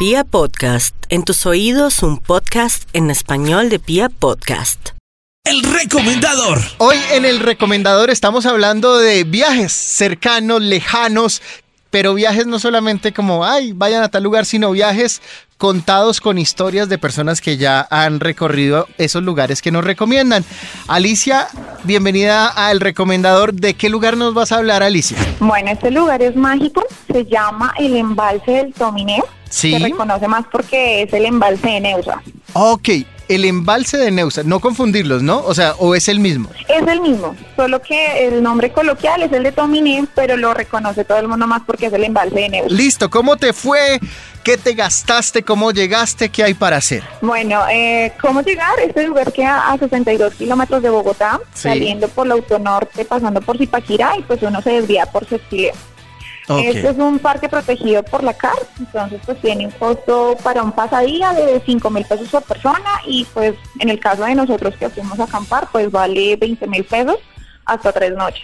Pia Podcast, en tus oídos un podcast en español de Pia Podcast. El recomendador. Hoy en el recomendador estamos hablando de viajes cercanos, lejanos, pero viajes no solamente como, ay, vayan a tal lugar, sino viajes contados con historias de personas que ya han recorrido esos lugares que nos recomiendan. Alicia, bienvenida a El Recomendador. ¿De qué lugar nos vas a hablar, Alicia? Bueno, este lugar es mágico, se llama el embalse del Tominé. Sí. Se reconoce más porque es el embalse de Neusa. Ok, el embalse de Neusa, no confundirlos, ¿no? O sea, o es el mismo. Es el mismo, solo que el nombre coloquial es el de Tominé, pero lo reconoce todo el mundo más porque es el embalse de Neusa. Listo, ¿cómo te fue? ¿Qué te gastaste? ¿Cómo llegaste? ¿Qué hay para hacer? Bueno, eh, ¿cómo llegar? Este lugar queda a 62 kilómetros de Bogotá, Sí. saliendo por la autonorte, pasando por Zipaquirá y pues uno se desvía por Cestileo. Este es un parque protegido por la CAR, entonces pues tiene un costo para un pasadía de 5 mil pesos por persona y pues en el caso de nosotros que fuimos a acampar pues vale 20 mil pesos hasta tres noches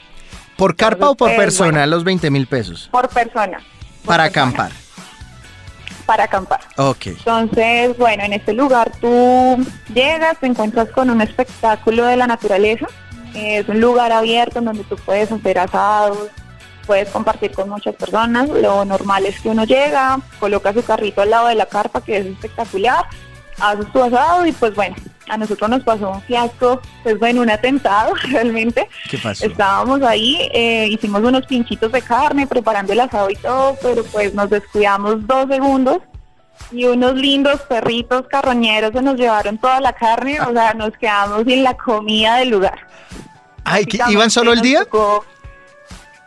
¿Por carpa o por Entonces, persona bueno. los 20 mil pesos? por persona. por Para persona, acampar. Para acampar. Ok. Entonces, bueno, en este lugar tú llegas, te encuentras con un espectáculo de la naturaleza. Es un lugar abierto en donde tú puedes hacer asados, puedes compartir con muchas personas. Lo normal es que uno llega, coloca su carrito al lado de la carpa, que es espectacular, haces tu asado y pues bueno, a nosotros nos pasó un fiasco, pues bueno, un atentado realmente. ¿Qué pasó? Estábamos ahí, eh, hicimos unos pinchitos de carne, preparando el asado y todo, pero pues nos descuidamos dos segundos y unos lindos perritos carroñeros se nos llevaron toda la carne, o sea, nos quedamos sin la comida del lugar. Ay, ¿qué- ¿iban solo el día? tocó-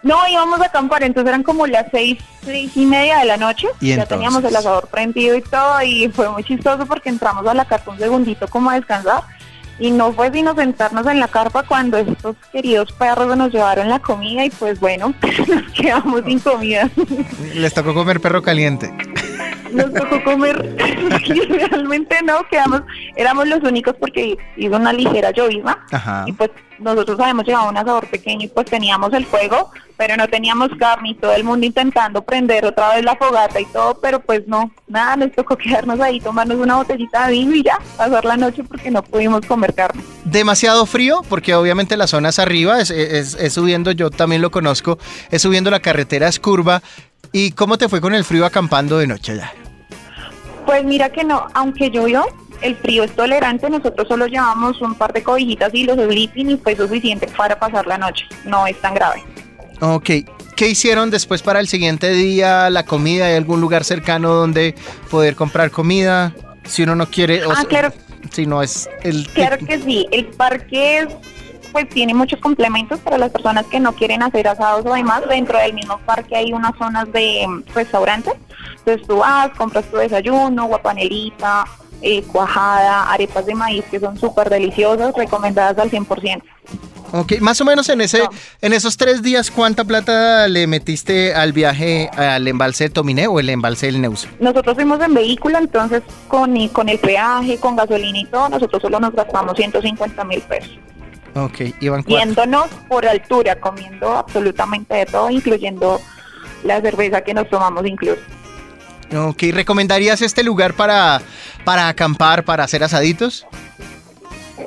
No, íbamos a acampar, entonces eran como las seis, seis y media de la noche. ¿Y ya entonces? teníamos el asador prendido y todo, y fue muy chistoso porque entramos a la carpa un segundito como a descansar. Y no fue sino sentarnos en la carpa cuando estos queridos perros nos llevaron la comida y pues bueno, nos quedamos sin comida. Les tocó comer perro caliente. Nos tocó comer, y realmente no, quedamos, éramos los únicos porque hizo una ligera llovizna Ajá. y pues nosotros habíamos llevado un asador pequeño y pues teníamos el fuego, pero no teníamos carne y todo el mundo intentando prender otra vez la fogata y todo, pero pues no, nada, nos tocó quedarnos ahí, tomarnos una botellita de vino y ya, pasar la noche porque no pudimos comer carne. Demasiado frío, porque obviamente la zona es arriba, es, es- es subiendo, yo también lo conozco, es subiendo la carretera, es curva. ¿Y cómo te fue con el frío acampando de noche allá? Pues mira que no, aunque llovió, el frío es tolerante, nosotros solo llevamos un par de cobijitas y los sleeping y fue suficiente para pasar la noche, no es tan grave. Ok. ¿Qué hicieron después para el siguiente día? ¿La comida? ¿Hay algún lugar cercano donde poder comprar comida? Si uno no quiere... o Ah, claro. Si no es el... Claro que sí, el parque es, pues tiene muchos complementos para las personas que no quieren hacer asados o demás. Dentro del mismo parque hay unas zonas de mm, restaurantes. Entonces tú vas, compras tu desayuno, guapanelita, eh, cuajada, arepas de maíz que son súper deliciosas, recomendadas al 100%. Ok, más o menos en ese, No. en esos tres días, ¿cuánta plata le metiste al viaje al embalse de Tominé o el embalse del Neusa? Nosotros fuimos en vehículo, entonces con, con el peaje, con gasolina y todo, nosotros solo nos gastamos 150 mil pesos. Ok, iban cuatro. Yéndonos por altura, comiendo absolutamente de todo, incluyendo la cerveza que nos tomamos incluso. Ok, ¿recomendarías este lugar para, para acampar, para hacer asaditos?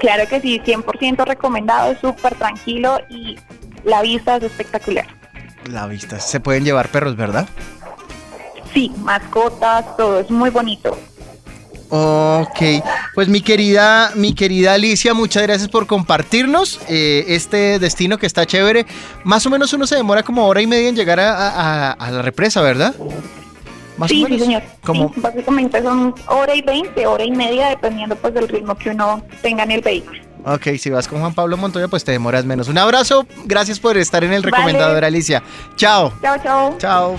Claro que sí, 100% recomendado, es súper tranquilo y la vista es espectacular. La vista, se pueden llevar perros, ¿verdad? Sí, mascotas, todo es muy bonito. Ok, pues mi querida, mi querida Alicia, muchas gracias por compartirnos eh, este destino que está chévere. Más o menos uno se demora como hora y media en llegar a, a- a la represa, ¿verdad? Más sí, o menos. sí, señor. Sí, básicamente son hora y 20, hora y media, dependiendo pues del ritmo que uno tenga en el vehículo. Ok, si vas con Juan Pablo Montoya, pues te demoras menos. Un abrazo, gracias por estar en el Vale. recomendador, Alicia. Chao. Chao, chao. Chao.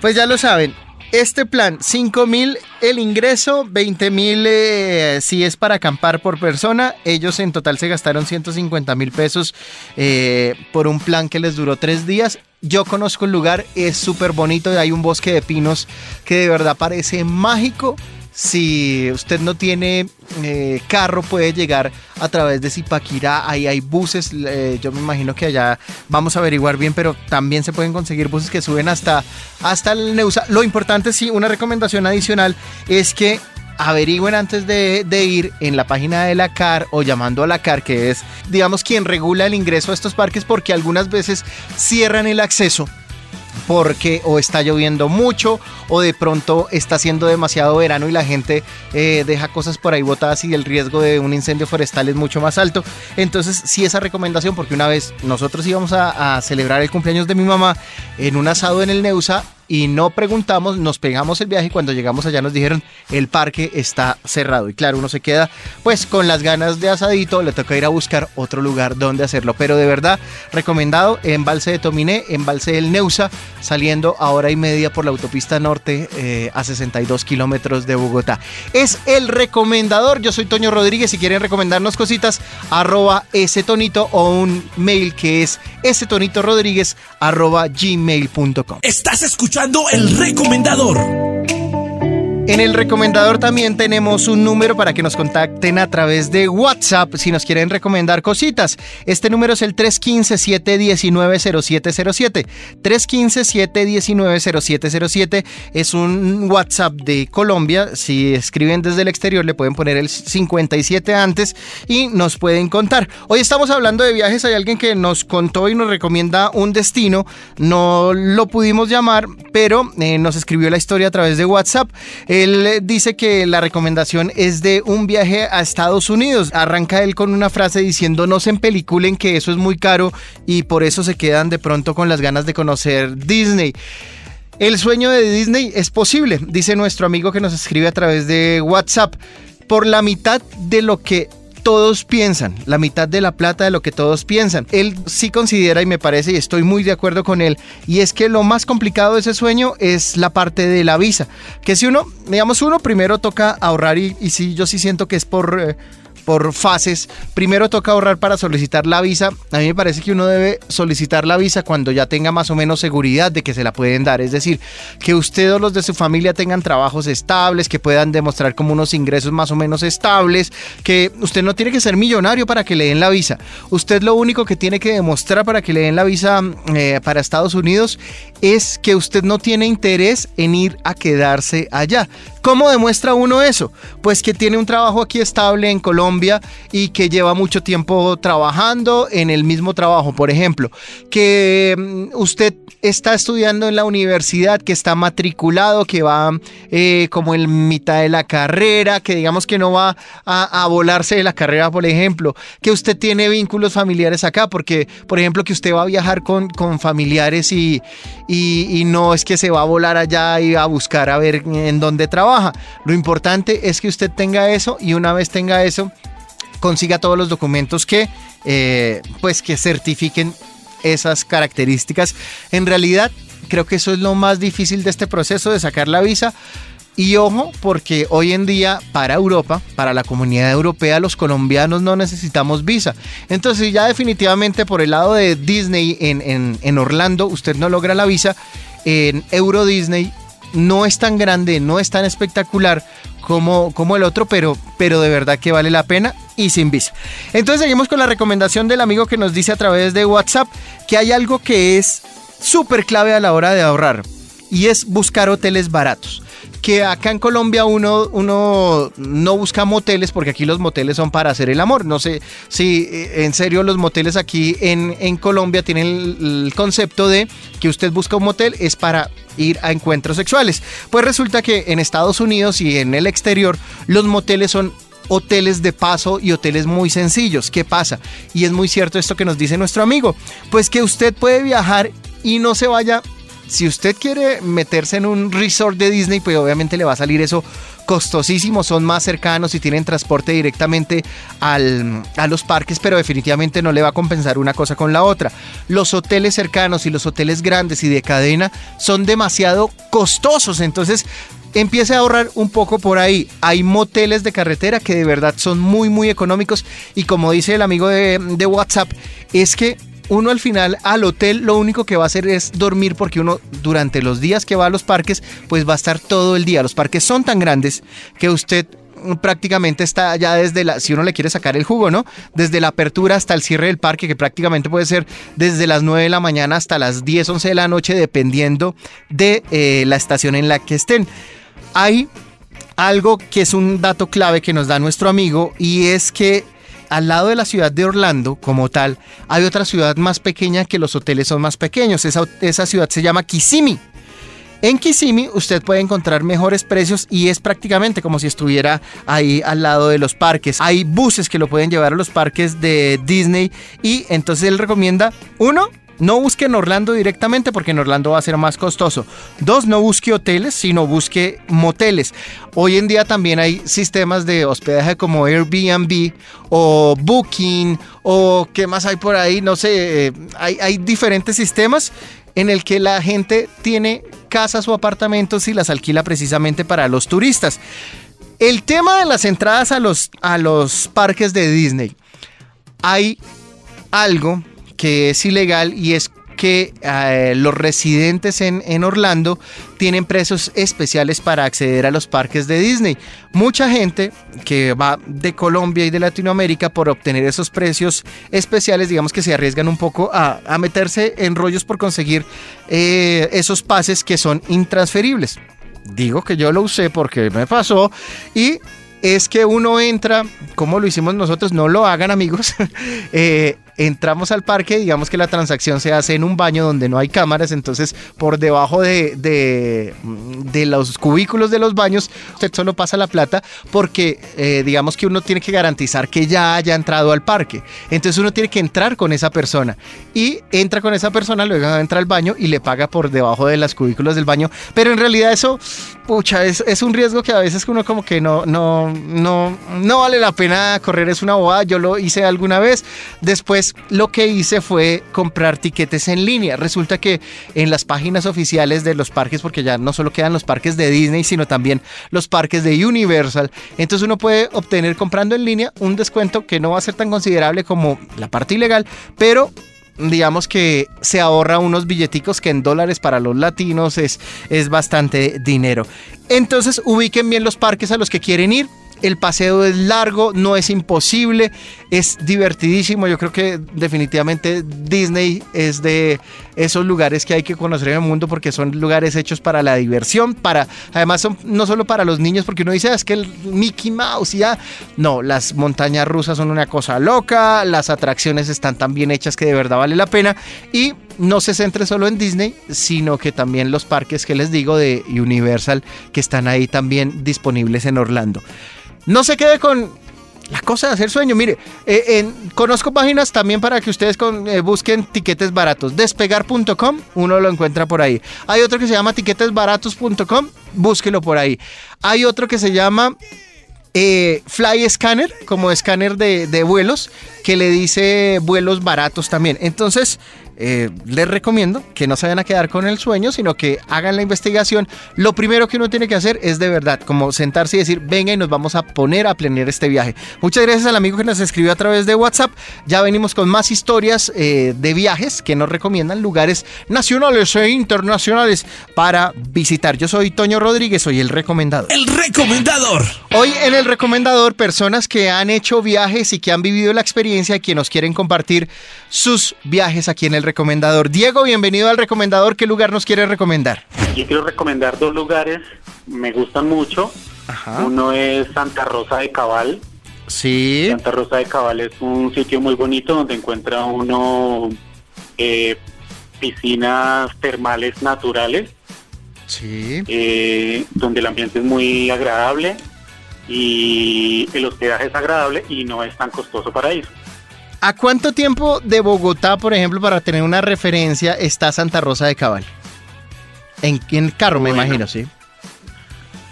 Pues ya lo saben, este plan, 5 mil el ingreso, 20 mil eh, si es para acampar por persona. Ellos en total se gastaron 150 mil pesos eh, por un plan que les duró tres días. Yo conozco el lugar, es súper bonito, hay un bosque de pinos que de verdad parece mágico. Si usted no tiene eh, carro, puede llegar a través de Zipaquirá. Ahí hay buses. eh, yo me imagino que allá vamos a averiguar bien, pero también se pueden conseguir buses que suben hasta, hasta el Neusa. Lo importante, sí, una recomendación adicional es que averigüen antes de, de ir en la página de la CAR o llamando a la CAR, que es, digamos, quien regula el ingreso a estos parques, porque algunas veces cierran el acceso porque o está lloviendo mucho o de pronto está haciendo demasiado verano y la gente eh, deja cosas por ahí botadas y el riesgo de un incendio forestal es mucho más alto. Entonces sí esa recomendación porque una vez nosotros íbamos a, a celebrar el cumpleaños de mi mamá en un asado en el Neusa y no preguntamos, nos pegamos el viaje y cuando llegamos allá nos dijeron el parque está cerrado. Y claro, uno se queda pues con las ganas de asadito, le toca ir a buscar otro lugar donde hacerlo. Pero de verdad, recomendado embalse de Tominé, embalse del Neusa, saliendo a hora y media por la autopista norte eh, a 62 kilómetros de Bogotá. Es el recomendador, yo soy Toño Rodríguez, si quieren recomendarnos cositas, arroba ese tonito o un mail que es ese tonito rodríguez arroba gmail.com. Estás escuchando el recomendador. En el recomendador también tenemos un número para que nos contacten a través de WhatsApp si nos quieren recomendar cositas. Este número es el 315-719-0707. 315-719-0707 es un WhatsApp de Colombia. Si escriben desde el exterior le pueden poner el 57 antes y nos pueden contar. Hoy estamos hablando de viajes. Hay alguien que nos contó y nos recomienda un destino. No lo pudimos llamar, pero eh, nos escribió la historia a través de WhatsApp. Él dice que la recomendación es de un viaje a Estados Unidos. Arranca él con una frase diciendo no se empeliculen que eso es muy caro y por eso se quedan de pronto con las ganas de conocer Disney. El sueño de Disney es posible, dice nuestro amigo que nos escribe a través de WhatsApp, por la mitad de lo que todos piensan, la mitad de la plata de lo que todos piensan. Él sí considera y me parece y estoy muy de acuerdo con él, y es que lo más complicado de ese sueño es la parte de la visa, que si uno, digamos, uno primero toca ahorrar y, sí, yo sí siento que es por... eh, por fases. Primero toca ahorrar para solicitar la visa. A mí me parece que uno debe solicitar la visa cuando ya tenga más o menos seguridad de que se la pueden dar. Es decir, que usted o los de su familia tengan trabajos estables, que puedan demostrar como unos ingresos más o menos estables, que usted no tiene que ser millonario para que le den la visa. Usted lo único que tiene que demostrar para que le den la visa eh, para Estados Unidos es que usted no tiene interés en ir a quedarse allá. ¿Cómo demuestra uno eso? Pues que tiene un trabajo aquí estable en Colombia y que lleva mucho tiempo trabajando en el mismo trabajo, por ejemplo. Que mm, usted está estudiando en la universidad, que está matriculado, que va eh, como en mitad de la carrera, que digamos que no va a, a volarse de la carrera, por ejemplo. Que usted tiene vínculos familiares acá, porque, por ejemplo, que usted va a viajar con, con familiares y, y, no es que se va a volar allá y a buscar a ver en dónde trabaja. Lo importante es que usted tenga eso y una vez tenga eso, consiga todos los documentos que, eh, pues, que certifiquen esas características. En realidad, creo que eso es lo más difícil de este proceso de sacar la visa. Y ojo, porque hoy en día para Europa, para la comunidad europea, los colombianos no necesitamos visa. Entonces ya definitivamente por el lado de Disney en, en, Orlando, usted no logra la visa. En Euro Disney no es tan grande, no es tan espectacular como, como el otro, pero, pero de verdad que vale la pena y sin visa. Entonces seguimos con la recomendación del amigo que nos dice a través de WhatsApp que hay algo que es súper clave a la hora de ahorrar y es buscar hoteles baratos que acá en Colombia uno, uno no busca moteles porque aquí los moteles son para hacer el amor. No sé si eh, en serio los moteles aquí en, en Colombia tienen el, el, concepto de que usted busca un motel es para ir a encuentros sexuales. Pues resulta que en Estados Unidos y en el exterior los moteles son hoteles de paso y hoteles muy sencillos. ¿Qué pasa? Y es muy cierto esto que nos dice nuestro amigo. Pues que usted puede viajar y no se vaya si usted quiere meterse en un resort de Disney, pues obviamente le va a salir eso costosísimo, son más cercanos y tienen transporte directamente al, a los parques, pero definitivamente no le va a compensar una cosa con la otra. Los hoteles cercanos y los hoteles grandes y de cadena son demasiado costosos, entonces empiece a ahorrar un poco por ahí. Hay moteles de carretera que de verdad son muy, muy económicos y como dice el amigo de, de WhatsApp, es que uno al final al hotel lo único que va a hacer es dormir porque uno durante los días que va a los parques pues va a estar todo el día. Los parques son tan grandes que usted prácticamente está ya desde la, si uno le quiere sacar el jugo, ¿no? Desde la apertura hasta el cierre del parque, que prácticamente puede ser desde las 9 de la mañana hasta las 10, 11 de la noche, dependiendo de eh, la estación en la que estén. Hay algo que es un dato clave que nos da nuestro amigo y es que al lado de la ciudad de Orlando, como tal, hay otra ciudad más pequeña que los hoteles son más pequeños. Esa, esa ciudad se llama Kissimmee. En Kissimmee usted puede encontrar mejores precios y es prácticamente como si estuviera ahí al lado de los parques. Hay buses que lo pueden llevar a los parques de Disney y entonces él recomienda, uno, no busque en Orlando directamente porque en Orlando va a ser más costoso. Dos, no busque hoteles, sino busque moteles. Hoy en día también hay sistemas de hospedaje como Airbnb o Booking o qué más hay por ahí, no sé, eh, hay, hay diferentes sistemas en el que la gente tiene casas o apartamentos y las alquila precisamente para los turistas. El tema de las entradas a los, a los parques de Disney. Hay algo que es ilegal y es que eh, los residentes en, Orlando tienen precios especiales para acceder a los parques de Disney. Mucha gente que va de Colombia y de Latinoamérica por obtener esos precios especiales, digamos que se arriesgan un poco a, meterse en rollos por conseguir eh, esos pases que son intransferibles. Digo que yo lo usé porque me pasó y es que uno entra, como lo hicimos nosotros, no lo hagan amigos, eh, entramos al parque, digamos que la transacción se hace en un baño donde no hay cámaras, entonces por debajo de, de, los cubículos de los baños usted solo pasa la plata porque eh, digamos que uno tiene que garantizar que ya haya entrado al parque. Entonces uno tiene que entrar con esa persona y entra con esa persona, luego entra al baño y le paga por debajo de las cubículos del baño, pero en realidad eso, pucha, es, es un riesgo que a veces uno como que no, no, no, no vale la pena correr, es una bobada, yo lo hice alguna vez, después lo que hice fue comprar tiquetes en línea. Resulta que en las páginas oficiales de los parques, porque ya no solo quedan los parques de Disney, sino también los parques de Universal, entonces uno puede obtener comprando en línea un descuento que no va a ser tan considerable como la parte ilegal, pero digamos que se ahorra unos billeticos que en dólares para los latinos es, es bastante dinero. Entonces ubiquen bien los parques a los que quieren ir el paseo es largo, no es imposible, es divertidísimo. Yo creo que definitivamente Disney es de esos lugares que hay que conocer en el mundo porque son lugares hechos para la diversión, para además son no solo para los niños porque uno dice, ah, es que el Mickey Mouse ya no, las montañas rusas son una cosa loca, las atracciones están tan bien hechas que de verdad vale la pena y no se centre solo en Disney, sino que también los parques que les digo de Universal que están ahí también disponibles en Orlando. No se quede con la cosa de hacer sueño. Mire, eh, conozco páginas también para que ustedes eh, busquen tiquetes baratos. Despegar.com, uno lo encuentra por ahí. Hay otro que se llama tiquetesbaratos.com, búsquelo por ahí. Hay otro que se llama eh, Fly Scanner, como escáner de, de, vuelos, que le dice vuelos baratos también. Entonces, eh, les recomiendo que no se vayan a quedar con el sueño, sino que hagan la investigación. Lo primero que uno tiene que hacer es de verdad, como sentarse y decir, venga y nos vamos a poner a planear este viaje. Muchas gracias al amigo que nos escribió a través de WhatsApp. Ya venimos con más historias eh, de viajes que nos recomiendan lugares nacionales e internacionales para visitar. Yo soy Toño Rodríguez, soy el recomendador. El recomendador. Hoy en el recomendador, personas que han hecho viajes y que han vivido la experiencia y que nos quieren compartir sus viajes aquí en el recomendador. Diego, bienvenido al recomendador. ¿Qué lugar nos quiere recomendar? Yo quiero recomendar dos lugares, me gustan mucho. Uno es Santa Rosa de Cabal. Sí. Santa Rosa de Cabal es un sitio muy bonito donde encuentra uno eh, piscinas termales naturales. Sí. Eh, donde el ambiente es muy agradable y el hospedaje es agradable y no es tan costoso para ir. ¿A cuánto tiempo de Bogotá, por ejemplo, para tener una referencia, está Santa Rosa de Cabal? En, en carro, me imagino, ¿sí?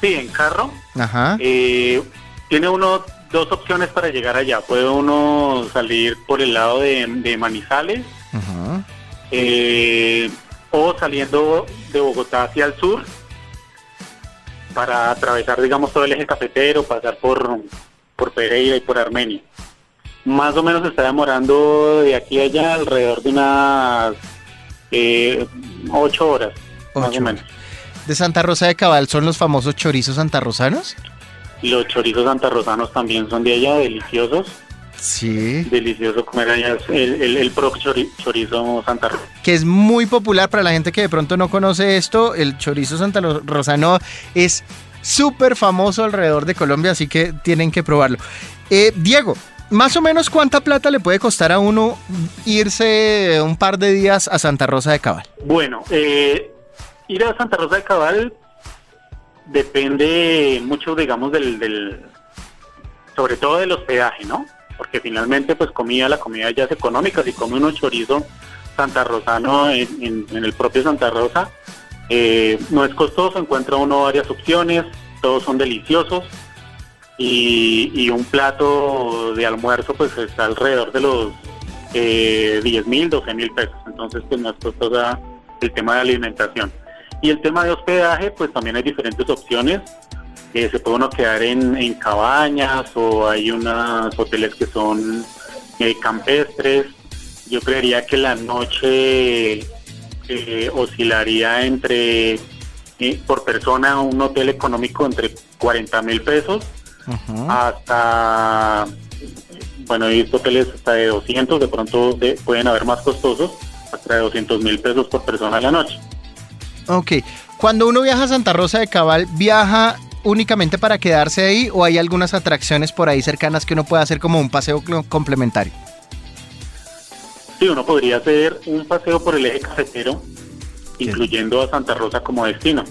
Sí, en carro. Ajá. Eh, tiene uno dos opciones para llegar allá. Puede uno salir por el lado de, Manizales Ajá. Eh, o saliendo de Bogotá hacia el sur para atravesar, digamos, todo el eje cafetero, pasar por, por Pereira y por Armenia. Más o menos se está demorando de aquí a allá alrededor de unas eh, ocho horas, más Ocho o menos. De Santa Rosa de Cabal son los famosos chorizos santarrosanos. Los chorizos santarrosanos también son de allá, deliciosos. Sí. Delicioso comer allá el, el, el propio chori- chorizo santarrosano. Que es muy popular para la gente que de pronto no conoce esto. El chorizo santarrosano es súper famoso alrededor de Colombia, así que tienen que probarlo. Eh, Diego, más o menos cuánta plata le puede costar a uno irse un par de días a Santa Rosa de Cabal. Bueno, eh, ir a Santa Rosa de Cabal depende mucho, digamos, del, del, sobre todo del hospedaje, ¿no? Porque finalmente, pues comida, la comida ya es económica. Si come uno chorizo santarrosano en, en, en el propio Santa Rosa, eh, no es costoso, encuentra uno varias opciones, todos son deliciosos. Y, y un plato de almuerzo, pues está alrededor de los eh, 10 mil, 12 mil pesos. Entonces, pues no es costosa el tema de alimentación. Y el tema de hospedaje, pues también hay diferentes opciones. Eh, se puede uno quedar en, en cabañas o hay unos hoteles que son eh, campestres. Yo creería que la noche eh, oscilaría entre, eh, por persona, un hotel económico entre 40 mil pesos hasta, bueno, hay hoteles hasta de 200, de pronto de- pueden haber más costosos, hasta de 200 mil pesos por persona a la noche. Ok. Cuando uno viaja a Santa Rosa de Cabal, ¿viaja únicamente para quedarse ahí o hay algunas atracciones por ahí cercanas que uno pueda hacer como un paseo complementario? Sí, uno podría hacer un paseo por el eje cafetero, incluyendo a Santa Rosa como destino.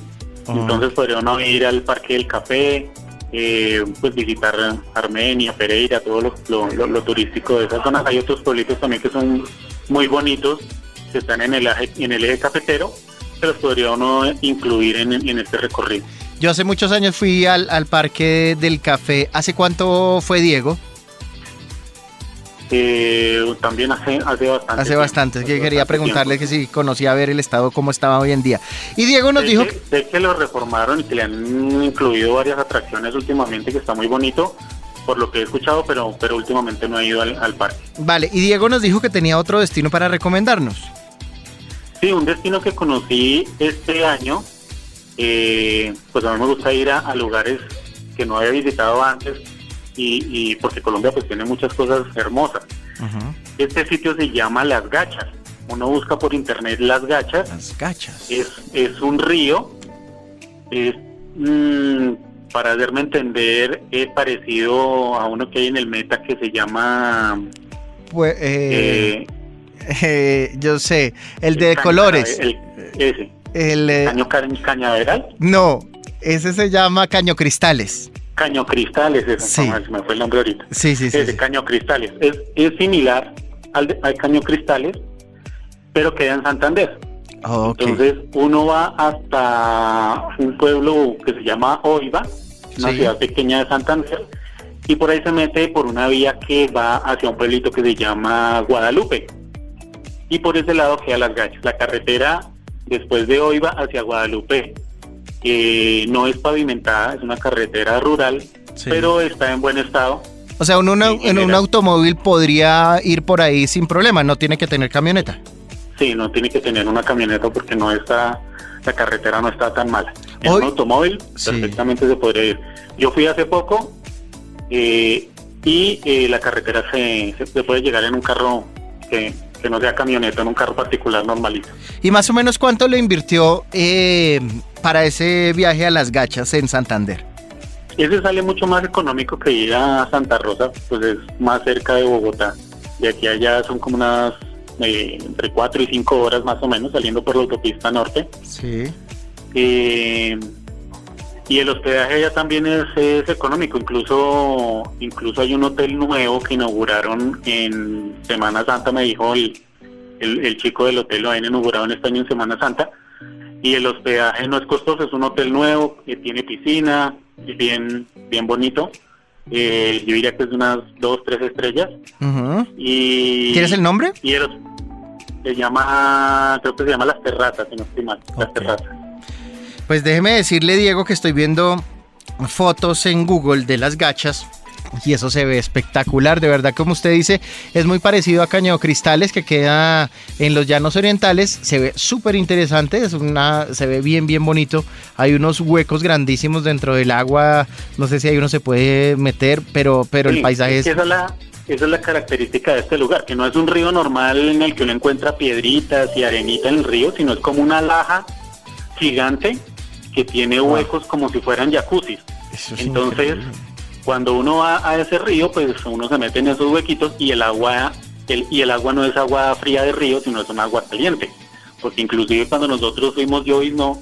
Entonces podría uno ir al Parque del Café, eh, pues visitar Armenia, Pereira, todo lo, lo- turístico de esas zonas. Hay otros pueblitos también que son muy bonitos, que están en el eje, en el eje cafetero, se los podría uno incluir en, en este recorrido. Yo hace muchos años fui al, al Parque del Café. ¿Hace cuánto fue Diego? Eh, también hace, hace bastante. Hace bastante. Que quería bastante preguntarle tiempo. que si conocía ver el estado cómo estaba hoy en día. Y Diego nos Sé dijo que, que... sé que lo reformaron y que le han incluido varias atracciones últimamente, que está muy bonito, por lo que he escuchado, pero, pero últimamente no he ido al, al parque. Vale, y Diego nos dijo que tenía otro destino para recomendarnos. Sí, un destino que conocí este año, eh, pues a mí me gusta ir a, a lugares que no había visitado antes y, y porque Colombia pues tiene muchas cosas hermosas. Este sitio se llama Las Gachas. Uno busca por internet Las Gachas Las gachas. es, es un río, es, mm, para hacerme entender, es parecido a uno que hay en el Meta que se llama... Pues, eh, eh, eh, yo sé, el de colores. el- ese, El, eh, Caño Ca- Cañaveral, no, ese se llama Caño Cristales. Caño Cristales, ese, Sí. no, se me fue el nombre ahorita. Sí, sí, sí. ese sí. Caño Cristales. Es, es similar al, de- al Caño Cristales, pero queda en Santander. Entonces uno va hasta un pueblo que se llama Oiva, una Sí. ciudad pequeña de Santander, y por ahí se mete por una vía que va hacia un pueblito que se llama Guadalupe. Y por ese lado queda Las Gachas. La carretera después de Oiva hacia Guadalupe eh, no es pavimentada, es una carretera rural, Sí. pero está en buen estado. O sea, uno una- en un automóvil podría ir por ahí sin problema, no tiene que tener camioneta. Sí, no tiene que tener una camioneta porque no está, la carretera no está tan mala. En Hoy- un automóvil Sí. perfectamente se podría ir. Yo fui hace poco eh, y eh, la carretera se, se- se puede llegar en un carro que, que no sea camioneta, en un carro particular normalito. ¿Y más o menos cuánto le invirtió eh, para ese viaje a las gachas en Santander? Ese sale mucho más económico que ir a Santa Rosa, pues es más cerca de Bogotá. De aquí a allá son como unas eh, entre 4 y 5 horas más o menos saliendo por la autopista norte. Sí. Eh, y el hospedaje ya también es, es económico, incluso incluso hay un hotel nuevo que inauguraron en Semana Santa, me dijo el, el, el chico del hotel, lo habían inaugurado en este año en Semana Santa, y el hospedaje no es costoso, es un hotel nuevo que tiene piscina, es bien, bien bonito, eh, yo diría que es de unas dos, tres estrellas, y... ¿Tienes el nombre? Y el se llama, creo que se llama Las Terrazas, si no estoy mal, Las. Terrazas. Pues déjeme decirle, Diego, que estoy viendo fotos en Google de las gachas. Y eso se ve espectacular, de verdad, como usted dice, es muy parecido a Cañado Cristales que queda en los llanos orientales, se ve súper interesante, es una, se ve bien, bien bonito, hay unos huecos grandísimos dentro del agua, no sé si ahí uno se puede meter, pero, pero el paisaje es... Esa es, la, esa es la característica de este lugar, que no es un río normal en el que uno encuentra piedritas y arenita en el río, sino es como una laja gigante que tiene huecos como si fueran jacuzzis. Entonces, increíble. Cuando uno va a ese río, pues uno se mete en esos huequitos y el agua, el, y el agua no es agua fría de río, sino es un agua caliente. Porque inclusive cuando nosotros fuimos yo y no,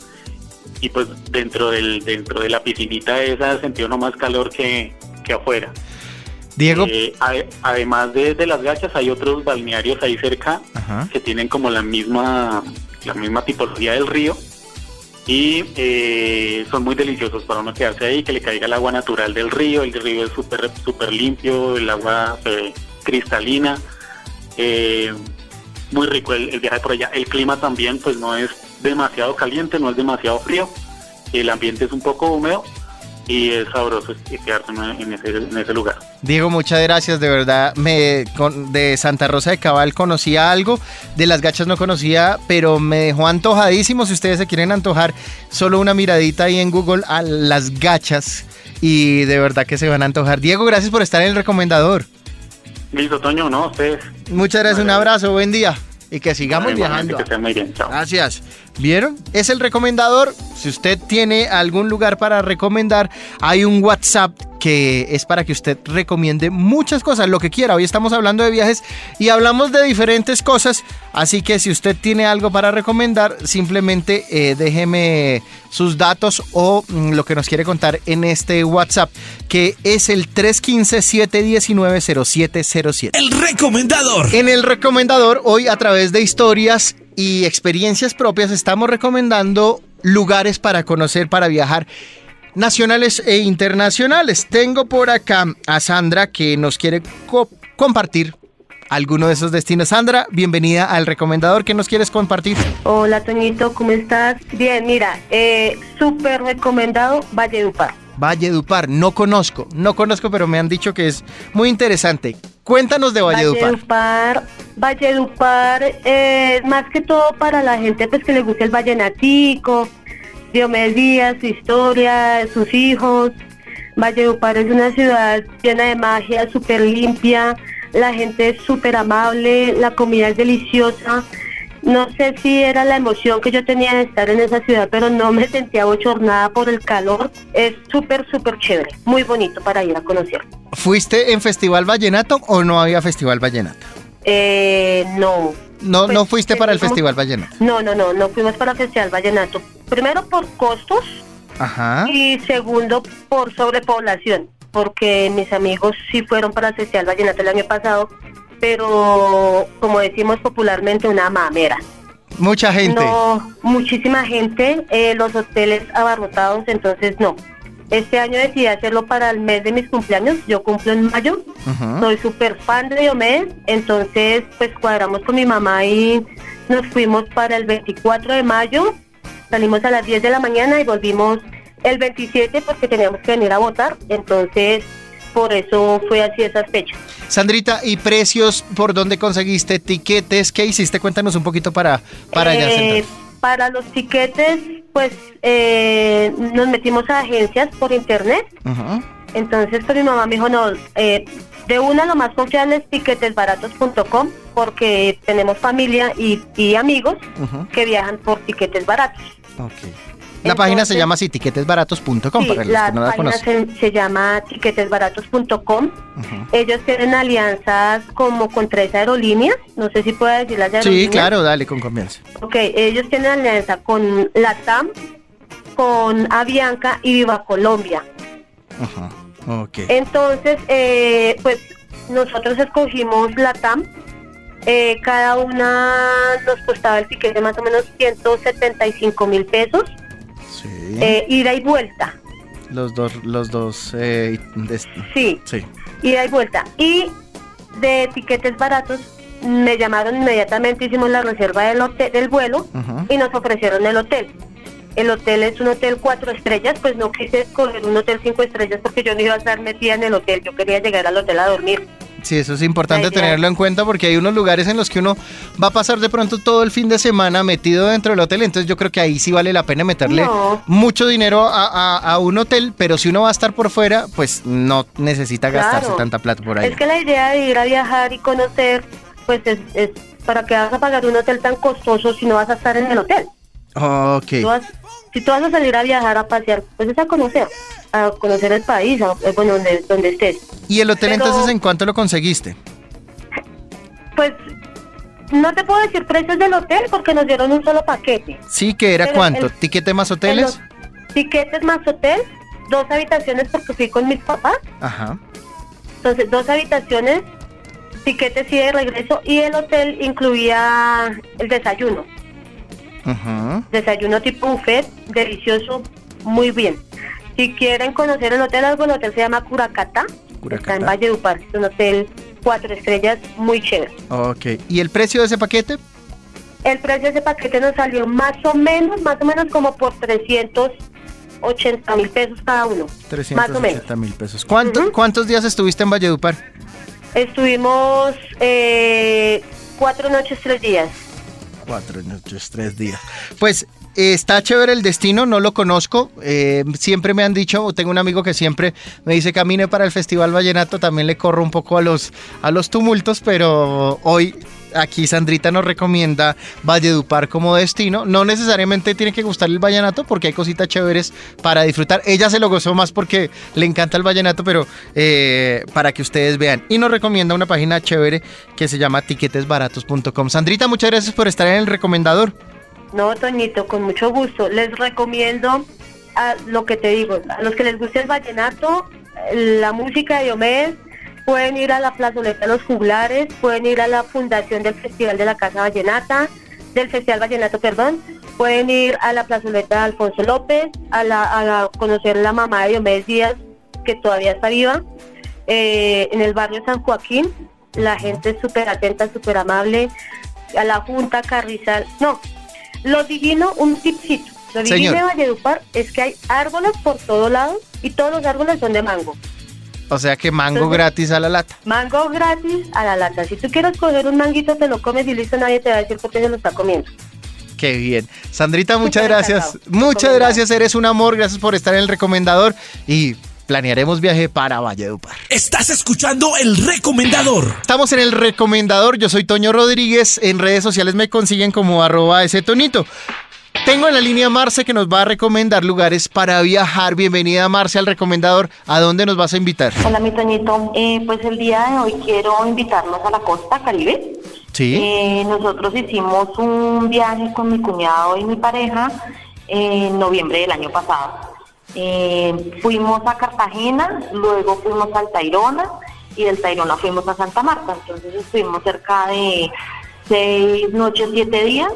y pues dentro del dentro de la piscinita esa sentí uno más calor que, que afuera. Diego, Eh, ade- además de, de las gachas, hay otros balnearios ahí cerca Ajá. que tienen como la misma la misma tipología del río y eh, son muy deliciosos para uno quedarse ahí, que le caiga el agua natural del río, el río es súper súper limpio, el agua ve cristalina, eh, muy rico el viaje por allá. El clima también pues no es demasiado caliente, no es demasiado frío, el ambiente es un poco húmedo y es sabroso quedarse en- ese, en ese lugar. Diego, muchas gracias, de verdad. Me, con- de Santa Rosa de Cabal conocía algo, de las gachas no conocía, pero me dejó antojadísimo. Si ustedes se quieren antojar, solo una miradita ahí en Google a las gachas y de verdad que se van a antojar. Diego, gracias por estar en el recomendador. Listo, Toño, ¿no? Ustedes. Muchas gracias, un abrazo, buen día y que sigamos viajando. Que estén muy bien, chao. Gracias. ¿Vieron? Es el recomendador. Si usted tiene algún lugar para recomendar, hay un WhatsApp que es para que usted recomiende muchas cosas, lo que quiera. Hoy estamos hablando de viajes y hablamos de diferentes cosas. Así que si usted tiene algo para recomendar, simplemente eh, déjeme sus datos o mm, lo que nos quiere contar en este WhatsApp, que es el 315-719-0707. El recomendador. En el recomendador, hoy a través de historias y experiencias propias, estamos recomendando lugares para conocer, para viajar, nacionales e internacionales. Tengo por acá a Sandra que nos quiere co- compartir alguno de esos destinos. Sandra, bienvenida al recomendador. ¿Qué nos quieres compartir? Hola Toñito, ¿cómo estás? Bien, mira, eh, súper recomendado Valledupar. Valledupar, no conozco, no conozco, pero me han dicho que es muy interesante. Cuéntanos de Valledupar. Valledupar, Valledupar eh, más que todo para la gente pues que le gusta el vallenatico, Diomedes Díaz, su historia, sus hijos. Valledupar es una ciudad llena de magia, súper limpia, la gente es súper amable, la comida es deliciosa. No sé si era la emoción que yo tenía de estar en esa ciudad, pero no me sentía bochornada por el calor. Es súper, súper chévere, muy bonito para ir a conocer. ¿Fuiste en Festival Vallenato o no había Festival Vallenato? Eh, no. No, Pues, no fuiste para el Festival Vallenato. No, no, no, no fuimos para el Festival Vallenato. Primero por costos Ajá. y segundo por sobrepoblación, porque mis amigos sí fueron para el Festival Vallenato el año pasado, pero como decimos popularmente, una mamera. Mucha gente. No, muchísima gente, eh, los hoteles abarrotados, entonces no. Este año decidí hacerlo para el mes de mis cumpleaños, yo cumplo en mayo, soy súper fan de Diomedes, entonces pues cuadramos con mi mamá y nos fuimos para el 24 de mayo, salimos a las 10 de la mañana y volvimos el 27 porque teníamos que venir a votar, entonces por eso fue así esas fechas. Sandrita, ¿y precios por dónde conseguiste tiquetes? ¿Qué hiciste? Cuéntanos un poquito para, para allá Eh, para los tiquetes, pues eh, nos metimos a agencias por internet. Entonces, pues mi mamá me dijo, no, eh, de una lo más confiable es tiquetesbaratos.com porque tenemos familia y, y amigos que viajan por tiquetes baratos. Ok. La página se llama así, tiquetesbaratos.com, Sí, para los la que no la página conocen. se, se llama tiquetesbaratos.com. Ujú. Ellos tienen alianzas como con tres aerolíneas. No sé si puedo decir las aerolíneas. Sí, claro, dale, con confianza. Ok, ellos tienen alianza con LATAM, con Avianca y Viva Colombia. Ujú. Ok. Entonces, eh, pues nosotros escogimos LATAM. Eh, cada una nos costaba el tiquete más o menos 175 mil pesos, Sí. eh, ida y vuelta. los dos, los dos, eh, de- Sí, sí. ida y vuelta. Y de tiquetes baratos me llamaron inmediatamente, hicimos la reserva del, hotel, del vuelo y nos ofrecieron el hotel. el hotel es un hotel cuatro estrellas, pues no quise escoger un hotel cinco estrellas porque yo no iba a estar metida en el hotel, yo quería llegar al hotel a dormir. Sí, eso es importante tenerlo en cuenta porque hay unos lugares en los que uno va a pasar de pronto todo el fin de semana metido dentro del hotel, entonces yo creo que ahí sí vale la pena meterle No. mucho dinero a, a- a un hotel, pero si uno va a estar por fuera, pues no necesita gastarse tanta plata por ahí. Es que la idea de ir a viajar y conocer, pues es, es para que vas a pagar un hotel tan costoso si no vas a estar en el hotel. Ok. Tú vas- si tú vas a salir a viajar, a pasear, pues es a conocer, a conocer el país, a- eh, bueno, donde, donde estés. ¿Y el hotel Pero- entonces en cuánto lo conseguiste? Pues no te puedo decir precios del hotel porque nos dieron un solo paquete. Sí, que era Pero cuánto? el- ¿Tiquete más hoteles? Tiquetes más hotel, dos habitaciones porque fui con mis papás. Ajá. Entonces, dos habitaciones, tiquetes y de regreso. Y el hotel incluía el desayuno. Desayuno tipo buffet, delicioso, muy bien. Si quieren conocer el hotel, algo, el hotel se llama Curacata. Curacata. Está en Valledupar. Es un hotel cuatro estrellas, muy chévere. Ok. ¿Y el precio de ese paquete? El precio de ese paquete nos salió más o menos, más o menos como por 380 mil pesos cada uno. Más o menos. 380 mil pesos. ¿Cuánto- Ujú. ¿Cuántos días estuviste en Valledupar? Estuvimos eh, cuatro noches, tres días. Cuatro noches, tres días. Pues eh, está chévere el destino, no lo conozco. eh, siempre me han dicho, tengo un amigo que siempre me dice camine para el Festival Vallenato, también le corro un poco a los, a los tumultos, pero hoy aquí Sandrita nos recomienda Valledupar como destino. No necesariamente tiene que gustar el vallenato porque hay cositas chéveres para disfrutar. Ella se lo gozó más porque le encanta el vallenato, pero eh, para que ustedes vean. Y nos recomienda una página chévere que se llama tiquetesbaratos.com. Sandrita, muchas gracias por estar en el recomendador. No, Toñito, con mucho gusto. Les recomiendo a lo que te digo, a los que les guste el vallenato, la música de Diomedes, pueden ir a la plazoleta de los juglares, pueden ir a la fundación del Festival de la Casa Vallenata, del Festival Vallenato, perdón, pueden ir a la plazoleta de Alfonso López, a, la, a la- conocer la mamá de Diomedes Díaz, que todavía está viva, eh, en el barrio San Joaquín, la gente es súper atenta, súper amable, a la Junta Carrizal, no, lo divino, un tipcito. Lo divino Señor. de Valledupar es que hay árboles por todos lados y todos los árboles son de mango. O sea que mango Entonces- gratis a la lata. Mango gratis a la lata. Si tú quieres coger un manguito, te lo comes y listo, nadie te va a decir por qué se lo está comiendo. Qué bien. Sandrita, muchas gracias. encantado. Muchas Recomendado. gracias, eres un amor. Gracias por estar en el recomendador y planearemos viaje para Valledupar. Estás escuchando el recomendador. Estamos en el recomendador. Yo soy Toño Rodríguez. En redes sociales me consiguen como arroba ese tonito. Tengo en la línea Marce que nos va a recomendar lugares para viajar. Bienvenida Marce al recomendador. ¿A dónde nos vas a invitar? Hola, mi Toñito. Eh, pues el día de hoy quiero invitarlos a la costa Caribe. Sí. Eh, nosotros hicimos un viaje con mi cuñado y mi pareja en noviembre del año pasado. Eh, fuimos a Cartagena, luego fuimos al Tairona y del Tairona fuimos a Santa Marta. Entonces estuvimos cerca de seis noches, siete días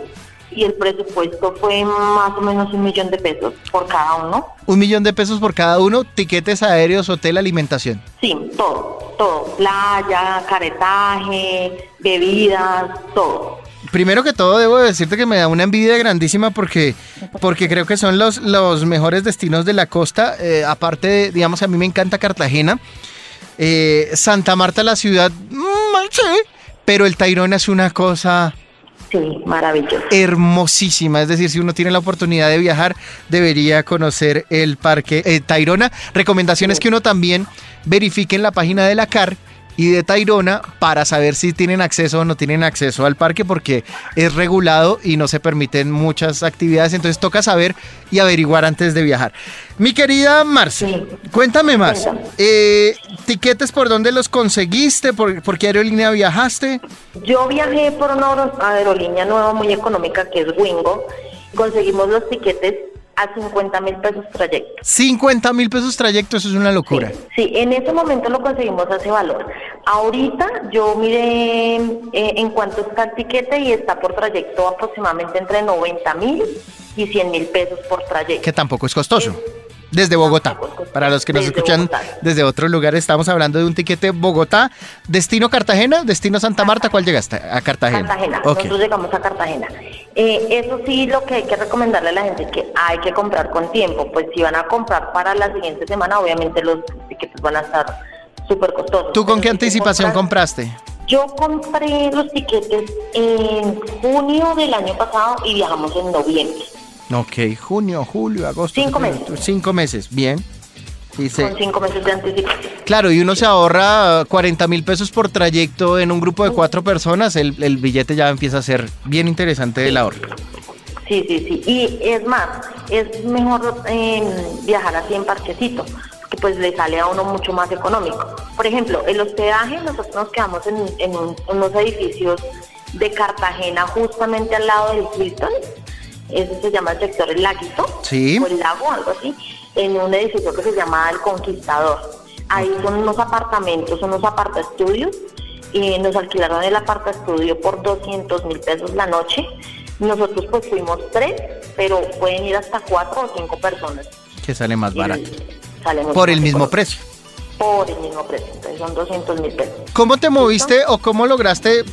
y el presupuesto fue más o menos un millón de pesos por cada uno. Un millón de pesos por cada uno. Tiquetes aéreos, hotel, alimentación. Sí, todo, todo. Playa, caretaje, bebidas, todo. Primero que todo, debo decirte que me da una envidia grandísima porque, porque creo que son los, los mejores destinos de la costa. Eh, aparte, digamos, a mí me encanta Cartagena. Eh, Santa Marta, la ciudad, mm, sí, pero el Tayrona es una cosa Sí, maravilloso. hermosísima. Es decir, si uno tiene la oportunidad de viajar, debería conocer el parque eh, Tayrona. Recomendaciones que uno también verifique en la página de la CAR y de Tayrona para saber si tienen acceso o no tienen acceso al parque porque es regulado y no se permiten muchas actividades. Entonces toca saber y averiguar antes de viajar. Mi querida Marce, Sí. cuéntame más. Eh, ¿Tiquetes por dónde los conseguiste? ¿Por, por qué aerolínea viajaste? Yo viajé por una aero- aerolínea nueva muy económica que es Wingo. Conseguimos los tiquetes a 50 mil pesos trayecto. 50 mil pesos trayecto, eso es una locura. Sí, en ese momento lo conseguimos a ese valor. Ahorita yo miré eh, en cuánto está el tiquete y está por trayecto aproximadamente entre 90 mil y 100 mil pesos por trayecto. Que tampoco es costoso. Desde Bogotá. Para los que nos Desde escuchan Bogotá. desde otro lugar, estamos hablando de un tiquete Bogotá, destino Cartagena, destino Santa Marta. ¿Cuál llegaste? A Cartagena. Cartagena. Nosotros llegamos a Cartagena. Eh, eso sí, lo que hay que recomendarle a la gente es que hay que comprar con tiempo. Pues si van a comprar para la siguiente semana, obviamente los tiquetes van a estar súper costosos. ¿Tú con Pero qué si anticipación compras- compraste? Yo compré los tiquetes en junio del año pasado y viajamos en noviembre. Ok, junio, julio, agosto. Cinco meses. Cinco meses, bien. Y se- Con cinco meses de anticipación. Claro, y uno se ahorra 40 mil pesos por trayecto en un grupo de cuatro personas, el, el billete ya empieza a ser bien interesante el ahorro. Sí, sí, sí. Y es más, es mejor eh, viajar así en parquecito, que pues le sale a uno mucho más económico. Por ejemplo, el hospedaje, nosotros nos quedamos en, en un- unos edificios de Cartagena, justamente al lado del Hilton. Ese se llama el sector El Laguito, Sí. o el lago, algo así, en un edificio que se llama El Conquistador. Ahí son unos apartamentos, unos aparta estudios, y nos alquilaron el aparta estudio por 200 mil pesos la noche. Nosotros pues fuimos tres, pero pueden ir hasta cuatro o cinco personas. Que sale más barato. sale Por el mismo precio. Por el mismo precio, entonces son 200 mil pesos. ¿Cómo te moviste o cómo lograste?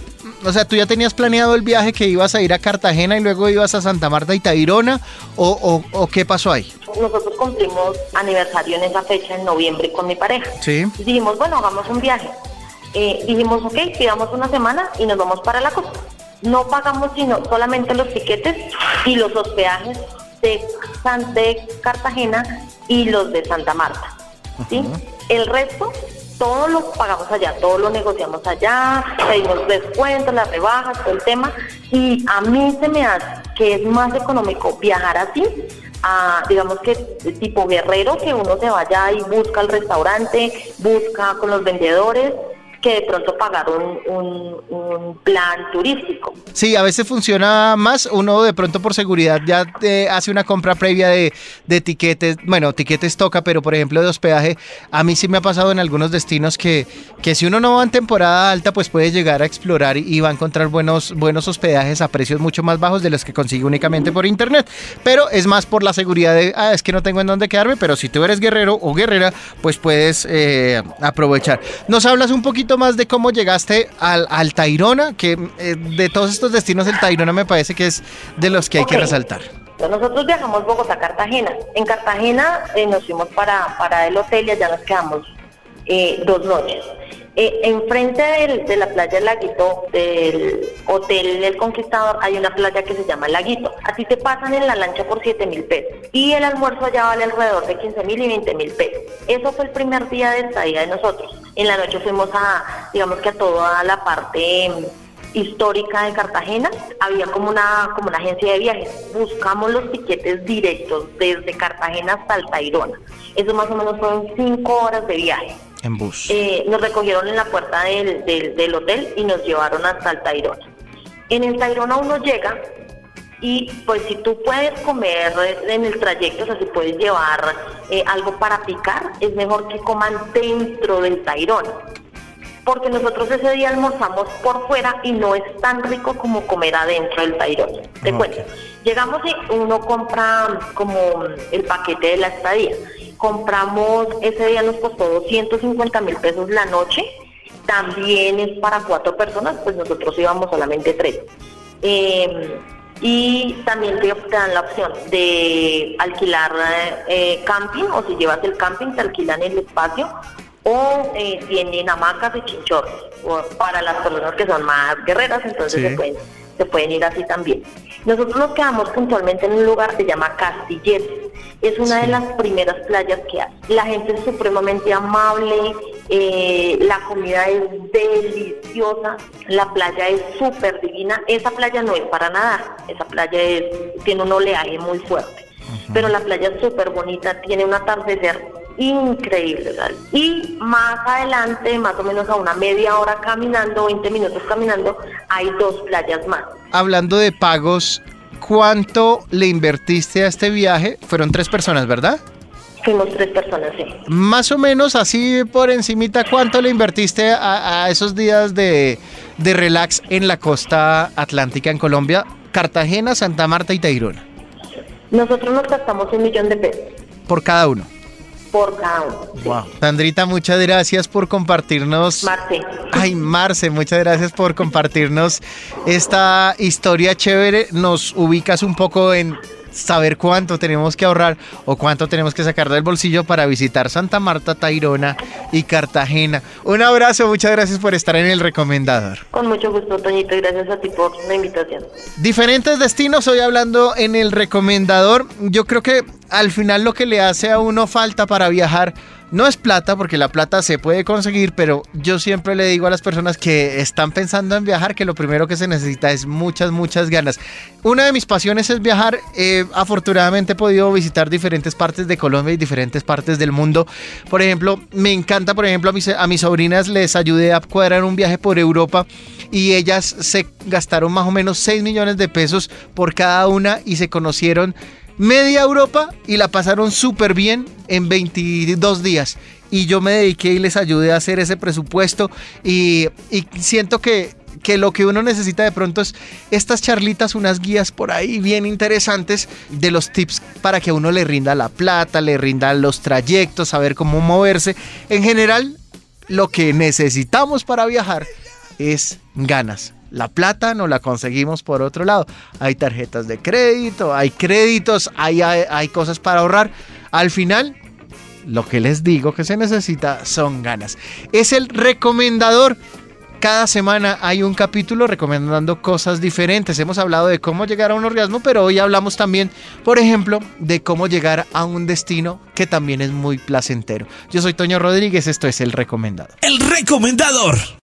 O sea, ¿tú ya tenías planeado el viaje que ibas a ir a Cartagena y luego ibas a Santa Marta y Tayrona? ¿O, o, o qué pasó ahí? Nosotros cumplimos aniversario en esa fecha, en noviembre, con mi pareja. Sí. Y dijimos, bueno, hagamos un viaje. Eh, dijimos, ok, pidamos una semana y nos vamos para la costa. No pagamos sino solamente los tiquetes y los hospedajes de, San- de Cartagena y los de Santa Marta. ¿sí? El resto, todo lo pagamos allá, todo lo negociamos allá, pedimos descuentos, las rebajas, todo el tema. Y a mí se me hace que es más económico viajar así a, digamos que tipo guerrero, que uno se vaya y busca el restaurante, busca con los vendedores, que de pronto pagar un, un, un plan turístico. Sí, a veces funciona más. Uno de pronto por seguridad ya eh, hace una compra previa de, de tiquetes. Bueno, tiquetes toca, pero por ejemplo de hospedaje, a mí sí me ha pasado en algunos destinos que, que si uno no va en temporada alta, pues puede llegar a explorar y va a encontrar buenos, buenos hospedajes a precios mucho más bajos de los que consigue únicamente por internet. Pero es más por la seguridad de, ah, es que no tengo en dónde quedarme, pero si tú eres guerrero o guerrera, pues puedes eh, aprovechar. Nos hablas un poquito más de cómo llegaste al, al Tayrona, que eh, de todos estos destinos el Tayrona me parece que es de los que hay que resaltar. Nosotros viajamos Bogotá-Cartagena. En Cartagena eh, nos fuimos para, para el hotel y allá nos quedamos eh, dos noches. Eh, enfrente de la playa Laguito, del Hotel El Conquistador, hay una playa que se llama Laguito. Así te pasan en la lancha por 7 mil pesos. Y el almuerzo allá vale alrededor de 15 mil y 20 mil pesos. Eso fue el primer día de estadía de nosotros. En la noche fuimos a, digamos que a toda la parte em, histórica de Cartagena, había como una, como una agencia de viajes. Buscamos los tiquetes directos desde Cartagena hasta el. Eso más o menos fueron cinco horas de viaje. En bus. Eh, nos recogieron en la puerta del, hotel y nos llevaron hasta el Tayrona. En el Tayrona uno llega y pues si tú puedes comer en el trayecto, o sea, si puedes llevar eh, algo para picar, es mejor que coman dentro del Tayrona porque nosotros ese día almorzamos por fuera y no es tan rico como comer adentro del Tayrona. Te cuento. Llegamos y uno compra como el paquete de la estadía. Compramos, ese día nos costó 250 mil pesos la noche. También es para cuatro personas, pues nosotros íbamos solamente tres. Eh, y también te, te dan la opción de alquilar eh, camping o si llevas el camping te alquilan el espacio o eh, tienen hamacas y chinchorros o para las personas que son más guerreras entonces Sí. se, pueden, se pueden ir así también. Nosotros nos quedamos puntualmente en un lugar que se llama Castilletes. Es una de las primeras playas que hay. La gente es supremamente amable, eh, la comida es deliciosa, la playa es súper divina. Esa playa no es para nadar, esa playa es- tiene un oleaje muy fuerte. Pero la playa es súper bonita, tiene un atardecer increíble. ¿verdad? Y más adelante, más o menos a una media hora caminando, 20 minutos caminando, hay dos playas más. Hablando de pagos, ¿cuánto le invertiste a este viaje? Fueron tres personas, ¿verdad? Fuimos tres personas, sí. Más o menos así por encimita, ¿cuánto le invertiste a, a esos días de, de relax en la costa atlántica en Colombia? Cartagena, Santa Marta y Tayrona. Nosotros nos gastamos un millón de pesos. por cada uno. Por cada uno. sí. Wow. Sandrita, muchas gracias por compartirnos. Marce. Ay, Marce, muchas gracias por compartirnos esta historia chévere. Nos ubicas un poco en saber cuánto tenemos que ahorrar o cuánto tenemos que sacar del bolsillo para visitar Santa Marta, Tairona y Cartagena. Un abrazo, muchas gracias por estar en el recomendador. Con mucho gusto, Toñito, y gracias a ti por la invitación. Diferentes destinos, hoy hablando en el recomendador. Yo creo que al final lo que le hace a uno falta para viajar no es plata, porque la plata se puede conseguir, pero yo siempre le digo a las personas que están pensando en viajar que lo primero que se necesita es muchas, muchas ganas. Una de mis pasiones es viajar. Eh, afortunadamente he podido visitar diferentes partes de Colombia y diferentes partes del mundo. Por ejemplo, me encanta, por ejemplo, a mis, a mis sobrinas les ayudé a cuadrar un viaje por Europa y ellas se gastaron más o menos 6 millones de pesos por cada una y se conocieron media Europa y la pasaron súper bien en 22 días. Y yo me dediqué y les ayudé a hacer ese presupuesto y, y siento que, que lo que uno necesita de pronto es estas charlitas, unas guías por ahí bien interesantes de los tips para que uno le rinda la plata, le rinda los trayectos, saber cómo moverse. En general, lo que necesitamos para viajar es ganas. La plata no la conseguimos por otro lado. Hay tarjetas de crédito, hay créditos, hay, hay, cosas para ahorrar. Al final, lo que les digo que se necesita son ganas. Es el recomendador. Cada semana hay un capítulo recomendando cosas diferentes. Hemos hablado de cómo llegar a un orgasmo, pero hoy hablamos también, por ejemplo, de cómo llegar a un destino que también es muy placentero. Yo soy Toño Rodríguez, esto es El Recomendador. El recomendador.